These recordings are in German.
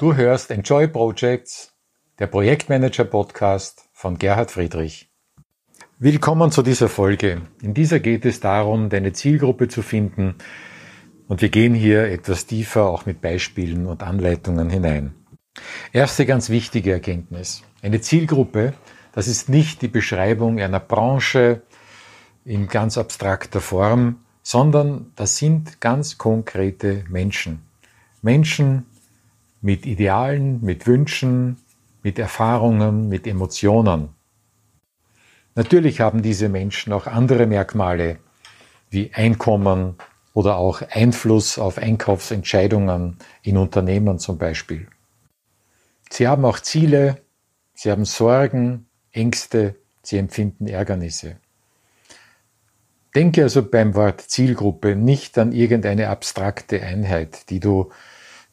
Du hörst Enjoy Projects, der Projektmanager Podcast von Gerhard Friedrich. Willkommen zu dieser Folge. In dieser geht es darum, deine Zielgruppe zu finden und wir gehen hier etwas tiefer auch mit Beispielen und Anleitungen hinein. Erste ganz wichtige Erkenntnis. Eine Zielgruppe, das ist nicht die Beschreibung einer Branche in ganz abstrakter Form, sondern das sind ganz konkrete Menschen. Menschen, mit Idealen, mit Wünschen, mit Erfahrungen, mit Emotionen. Natürlich haben diese Menschen auch andere Merkmale wie Einkommen oder auch Einfluss auf Einkaufsentscheidungen in Unternehmen zum Beispiel. Sie haben auch Ziele, sie haben Sorgen, Ängste, sie empfinden Ärgernisse. Denke also beim Wort Zielgruppe nicht an irgendeine abstrakte Einheit, die du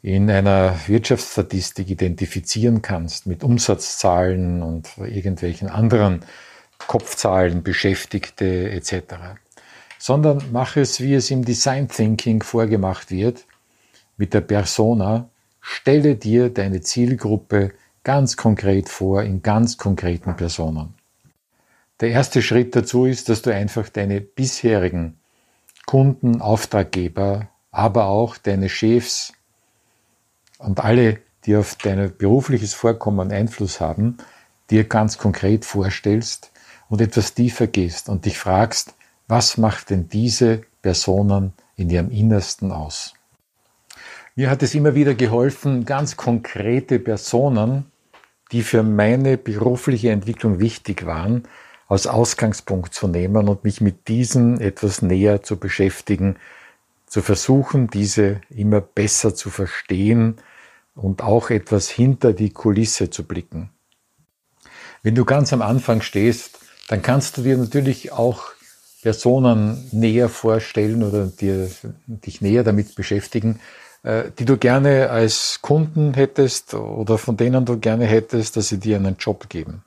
in einer Wirtschaftsstatistik identifizieren kannst mit Umsatzzahlen und irgendwelchen anderen Kopfzahlen, Beschäftigte etc., sondern mach es, wie es im Design Thinking vorgemacht wird, mit der Persona, stelle dir deine Zielgruppe ganz konkret vor in ganz konkreten Personen. Der erste Schritt dazu ist, dass du einfach deine bisherigen Kunden, Auftraggeber, aber auch deine Chefs, und alle, die auf dein berufliches Vorkommen Einfluss haben, dir ganz konkret vorstellst und etwas tiefer gehst und dich fragst, was macht denn diese Personen in ihrem Innersten aus? Mir hat es immer wieder geholfen, ganz konkrete Personen, die für meine berufliche Entwicklung wichtig waren, als Ausgangspunkt zu nehmen und mich mit diesen etwas näher zu beschäftigen, zu versuchen, diese immer besser zu verstehen und auch etwas hinter die Kulisse zu blicken. Wenn du ganz am Anfang stehst, dann kannst du dir natürlich auch Personen näher vorstellen oder dir, dich näher damit beschäftigen, äh, die du gerne als Kunden hättest oder von denen du gerne hättest, dass sie dir einen Job geben.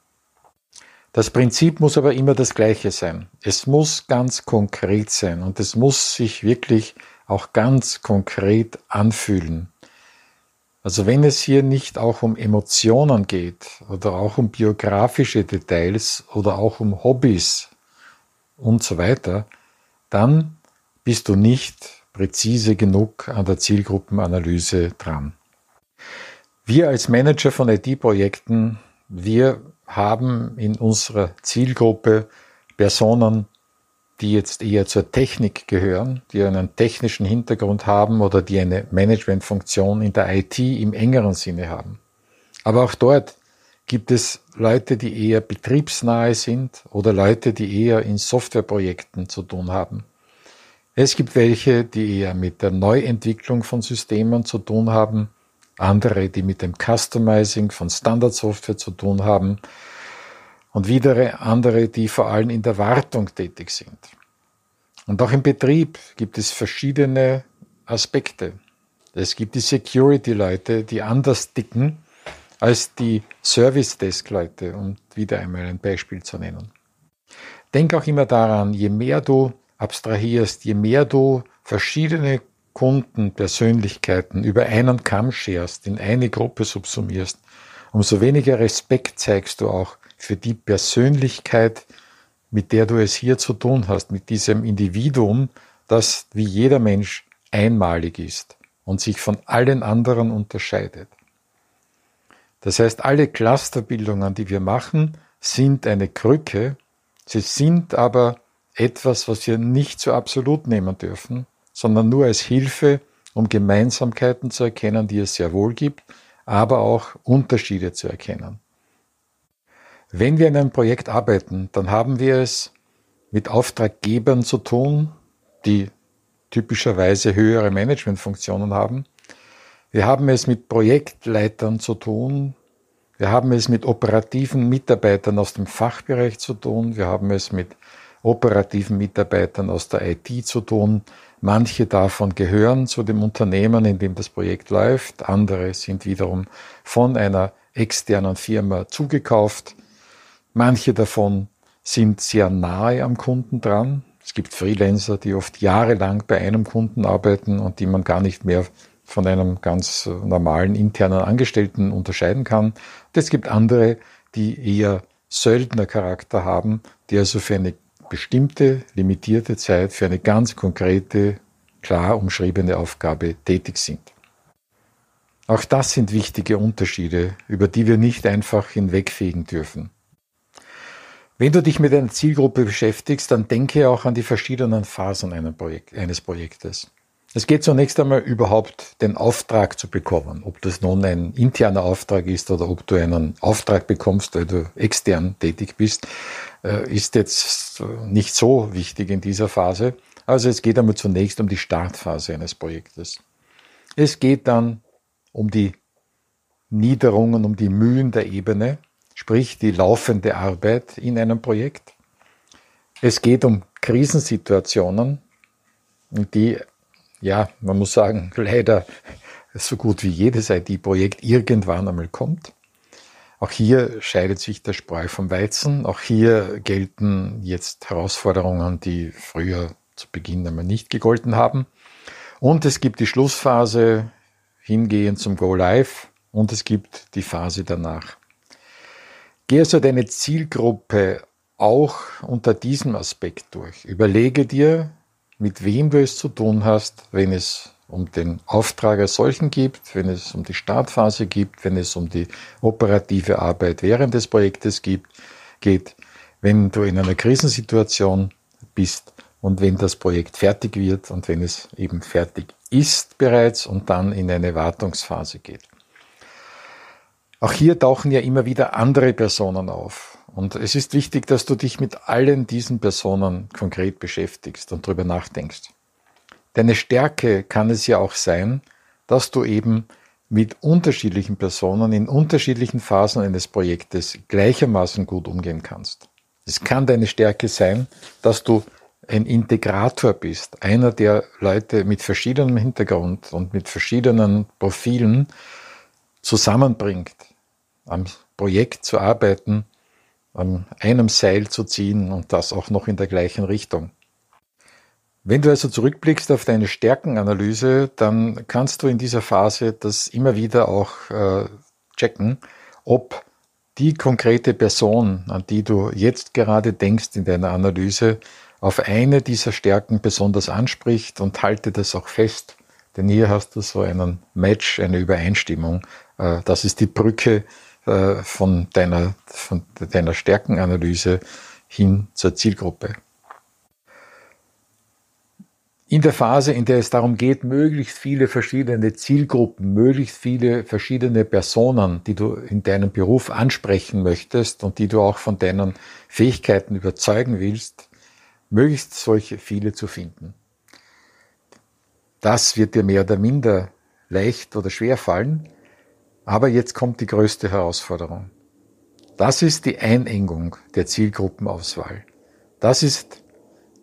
Das Prinzip muss aber immer das gleiche sein. Es muss ganz konkret sein und es muss sich wirklich auch ganz konkret anfühlen. Also wenn es hier nicht auch um Emotionen geht oder auch um biografische Details oder auch um Hobbys und so weiter, dann bist du nicht präzise genug an der Zielgruppenanalyse dran. Wir als Manager von IT-Projekten, wir haben in unserer Zielgruppe Personen, die jetzt eher zur Technik gehören, die einen technischen Hintergrund haben oder die eine Managementfunktion in der IT im engeren Sinne haben. Aber auch dort gibt es Leute, die eher betriebsnahe sind oder Leute, die eher in Softwareprojekten zu tun haben. Es gibt welche, die eher mit der Neuentwicklung von Systemen zu tun haben, andere, die mit dem Customizing von Standardsoftware zu tun haben und wieder andere, die vor allem in der Wartung tätig sind. Und auch im Betrieb gibt es verschiedene Aspekte. Es gibt die Security-Leute, die anders dicken als die Service-Desk-Leute, um wieder einmal ein Beispiel zu nennen. Denk auch immer daran, je mehr du abstrahierst, je mehr du verschiedene Kunden, Persönlichkeiten über einen Kamm scherst, in eine Gruppe subsumierst, umso weniger Respekt zeigst du auch für die Persönlichkeit, mit der du es hier zu tun hast, mit diesem Individuum, das wie jeder Mensch einmalig ist und sich von allen anderen unterscheidet. Das heißt, alle Clusterbildungen, die wir machen, sind eine Krücke, sie sind aber etwas, was wir nicht so absolut nehmen dürfen, sondern nur als Hilfe, um Gemeinsamkeiten zu erkennen, die es sehr wohl gibt, aber auch Unterschiede zu erkennen. Wenn wir in einem Projekt arbeiten, dann haben wir es mit Auftraggebern zu tun, die typischerweise höhere Managementfunktionen haben. Wir haben es mit Projektleitern zu tun. Wir haben es mit operativen Mitarbeitern aus dem Fachbereich zu tun. Wir haben es mit operativen Mitarbeitern aus der IT zu tun. Manche davon gehören zu dem Unternehmen, in dem das Projekt läuft. Andere sind wiederum von einer externen Firma zugekauft. Manche davon sind sehr nahe am Kunden dran. Es gibt Freelancer, die oft jahrelang bei einem Kunden arbeiten und die man gar nicht mehr von einem ganz normalen internen Angestellten unterscheiden kann. Und es gibt andere, die eher Söldnercharakter haben, die also für eine bestimmte, limitierte Zeit, für eine ganz konkrete, klar umschriebene Aufgabe tätig sind. Auch das sind wichtige Unterschiede, über die wir nicht einfach hinwegfegen dürfen. Wenn du dich mit einer Zielgruppe beschäftigst, dann denke auch an die verschiedenen Phasen eines Projektes. Es geht zunächst einmal überhaupt den Auftrag zu bekommen. Ob das nun ein interner Auftrag ist oder ob du einen Auftrag bekommst, weil du extern tätig bist, äh, ist jetzt nicht so wichtig in dieser Phase. Also es geht einmal zunächst um die Startphase eines Projektes. Es geht dann um die Niederungen, um die Mühen der Ebene, sprich die laufende Arbeit in einem Projekt. Es geht um Krisensituationen, die, ja, man muss sagen, leider so gut wie jedes IT-Projekt irgendwann einmal kommt. Auch hier scheidet sich der Spreu vom Weizen. Auch hier gelten jetzt Herausforderungen, die früher zu Beginn einmal nicht gegolten haben. Und es gibt die Schlussphase, hingehen zum Go Live und es gibt die Phase danach. Geh also deine Zielgruppe auch unter diesem Aspekt durch. Überlege dir, mit wem du es zu tun hast, wenn es um den Auftrag als solchen gibt, wenn es um die Startphase gibt, wenn es um die operative Arbeit während des Projektes gibt, geht, wenn du in einer Krisensituation bist und wenn das Projekt fertig wird und wenn es eben fertig ist bereits und dann in eine Wartungsphase geht. Auch hier tauchen ja immer wieder andere Personen auf. Und es ist wichtig, dass du dich mit allen diesen Personen konkret beschäftigst und darüber nachdenkst. Deine Stärke kann es ja auch sein, dass du eben mit unterschiedlichen Personen in unterschiedlichen Phasen eines Projektes gleichermaßen gut umgehen kannst. Es kann deine Stärke sein, dass du ein Integrator bist, einer, der Leute mit verschiedenem Hintergrund und mit verschiedenen Profilen zusammenbringt, am Projekt zu arbeiten, an einem Seil zu ziehen und das auch noch in der gleichen Richtung. Wenn du also zurückblickst auf deine Stärkenanalyse, dann kannst du in dieser Phase das immer wieder auch äh, checken, ob die konkrete Person, an die du jetzt gerade denkst in deiner Analyse, auf eine dieser Stärken besonders anspricht und halte das auch fest. Denn hier hast du so einen Match, eine Übereinstimmung. Äh, das ist die Brücke äh, von deiner, von deiner Stärkenanalyse hin zur Zielgruppe. In der Phase, in der es darum geht, möglichst viele verschiedene Zielgruppen, möglichst viele verschiedene Personen, die du in deinem Beruf ansprechen möchtest und die du auch von deinen Fähigkeiten überzeugen willst, möglichst solche viele zu finden. Das wird dir mehr oder minder leicht oder schwer fallen, aber jetzt kommt die größte Herausforderung. Das ist die Einengung der Zielgruppenauswahl. Das ist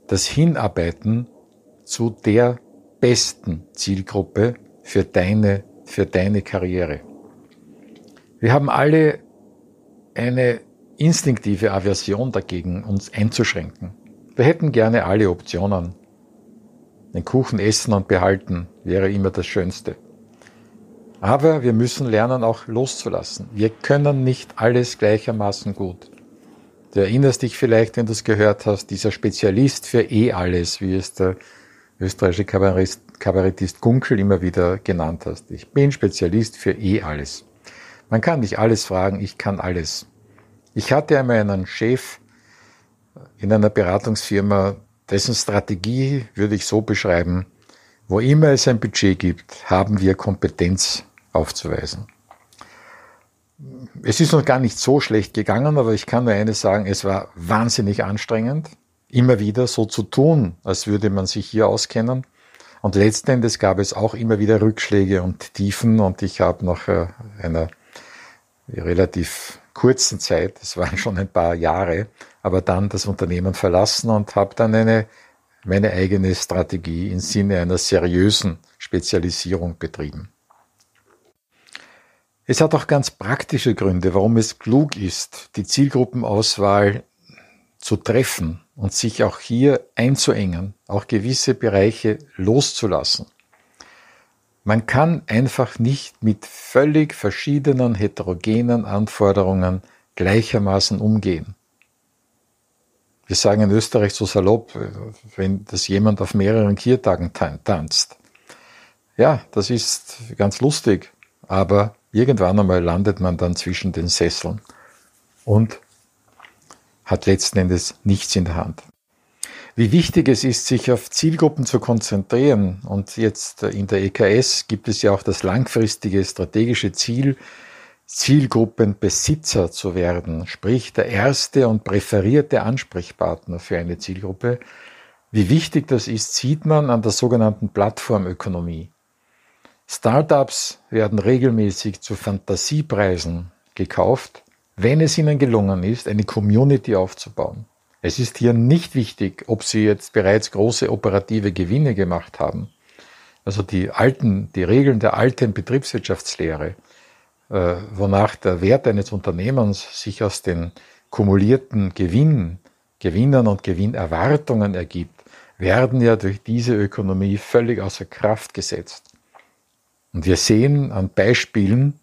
das Hinarbeiten zu der besten Zielgruppe für deine, für deine Karriere. Wir haben alle eine instinktive Aversion dagegen, uns einzuschränken. Wir hätten gerne alle Optionen. Den Kuchen essen und behalten wäre immer das Schönste. Aber wir müssen lernen, auch loszulassen. Wir können nicht alles gleichermaßen gut. Du erinnerst dich vielleicht, wenn du es gehört hast, dieser Spezialist für eh alles, wie es der österreichische Kabarettist, Kabarettist Gunkel immer wieder genannt hast. Ich bin Spezialist für eh alles. Man kann nicht alles fragen, ich kann alles. Ich hatte einmal einen Chef, in einer Beratungsfirma, dessen Strategie würde ich so beschreiben, wo immer es ein Budget gibt, haben wir Kompetenz aufzuweisen. Es ist noch gar nicht so schlecht gegangen, aber ich kann nur eines sagen, es war wahnsinnig anstrengend, immer wieder so zu tun, als würde man sich hier auskennen. Und letzten Endes gab es auch immer wieder Rückschläge und Tiefen und ich habe nach äh, einer relativ kurzen Zeit, es waren schon ein paar Jahre, aber dann das Unternehmen verlassen und habe dann eine, meine eigene Strategie im Sinne einer seriösen Spezialisierung betrieben. Es hat auch ganz praktische Gründe, warum es klug ist, die Zielgruppenauswahl zu treffen und sich auch hier einzuengen, auch gewisse Bereiche loszulassen. Man kann einfach nicht mit völlig verschiedenen heterogenen Anforderungen gleichermaßen umgehen. Wir sagen in Österreich so salopp, wenn das jemand auf mehreren Kiertagen tanzt. Ja, das ist ganz lustig, aber irgendwann einmal landet man dann zwischen den Sesseln und hat letzten Endes nichts in der Hand. Wie wichtig es ist, sich auf Zielgruppen zu konzentrieren. Und jetzt in der EKS gibt es ja auch das langfristige strategische Ziel, Zielgruppenbesitzer zu werden, sprich der erste und präferierte Ansprechpartner für eine Zielgruppe. Wie wichtig das ist, sieht man an der sogenannten Plattformökonomie. Startups werden regelmäßig zu Fantasiepreisen gekauft, wenn es ihnen gelungen ist, eine Community aufzubauen. Es ist hier nicht wichtig, ob sie jetzt bereits große operative Gewinne gemacht haben. Also die alten, die Regeln der alten Betriebswirtschaftslehre, wonach der Wert eines Unternehmens sich aus den kumulierten Gewinnen, Gewinnern und Gewinnerwartungen ergibt, werden ja durch diese Ökonomie völlig außer Kraft gesetzt. Und wir sehen an Beispielen,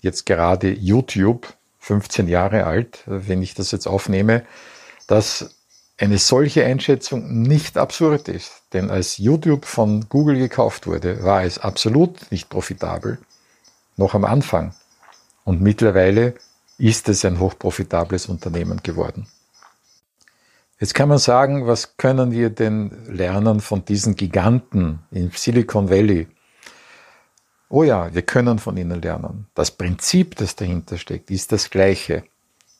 jetzt gerade YouTube, 15 Jahre alt, wenn ich das jetzt aufnehme, dass eine solche Einschätzung nicht absurd ist. Denn als YouTube von Google gekauft wurde, war es absolut nicht profitabel, noch am Anfang. Und mittlerweile ist es ein hochprofitables Unternehmen geworden. Jetzt kann man sagen, was können wir denn lernen von diesen Giganten im Silicon Valley? Oh ja, wir können von ihnen lernen. Das Prinzip, das dahinter steckt, ist das gleiche.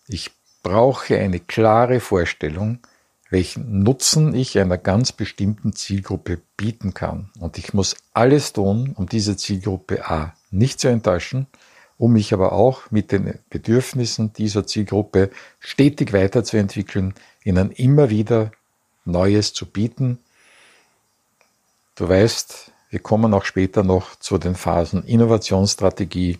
Ich brauche eine klare Vorstellung, welchen Nutzen ich einer ganz bestimmten Zielgruppe bieten kann. Und ich muss alles tun, um diese Zielgruppe A nicht zu enttäuschen, um mich aber auch mit den Bedürfnissen dieser Zielgruppe stetig weiterzuentwickeln, ihnen immer wieder Neues zu bieten. Du weißt, wir kommen auch später noch zu den Phasen Innovationsstrategie,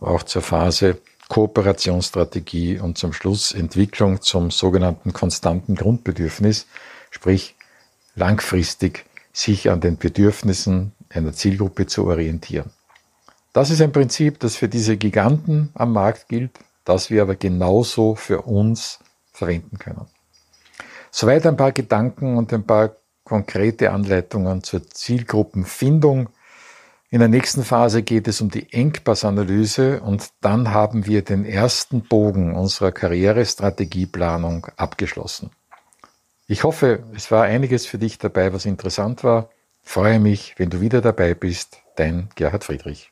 auch zur Phase Kooperationsstrategie und zum Schluss Entwicklung zum sogenannten konstanten Grundbedürfnis, sprich langfristig sich an den Bedürfnissen einer Zielgruppe zu orientieren. Das ist ein Prinzip, das für diese Giganten am Markt gilt, das wir aber genauso für uns verwenden können. Soweit ein paar Gedanken und ein paar konkrete Anleitungen zur Zielgruppenfindung. In der nächsten Phase geht es um die Engpassanalyse und dann haben wir den ersten Bogen unserer Karrierestrategieplanung abgeschlossen. Ich hoffe, es war einiges für dich dabei, was interessant war. Freue mich, wenn du wieder dabei bist. Dein Gerhard Friedrich.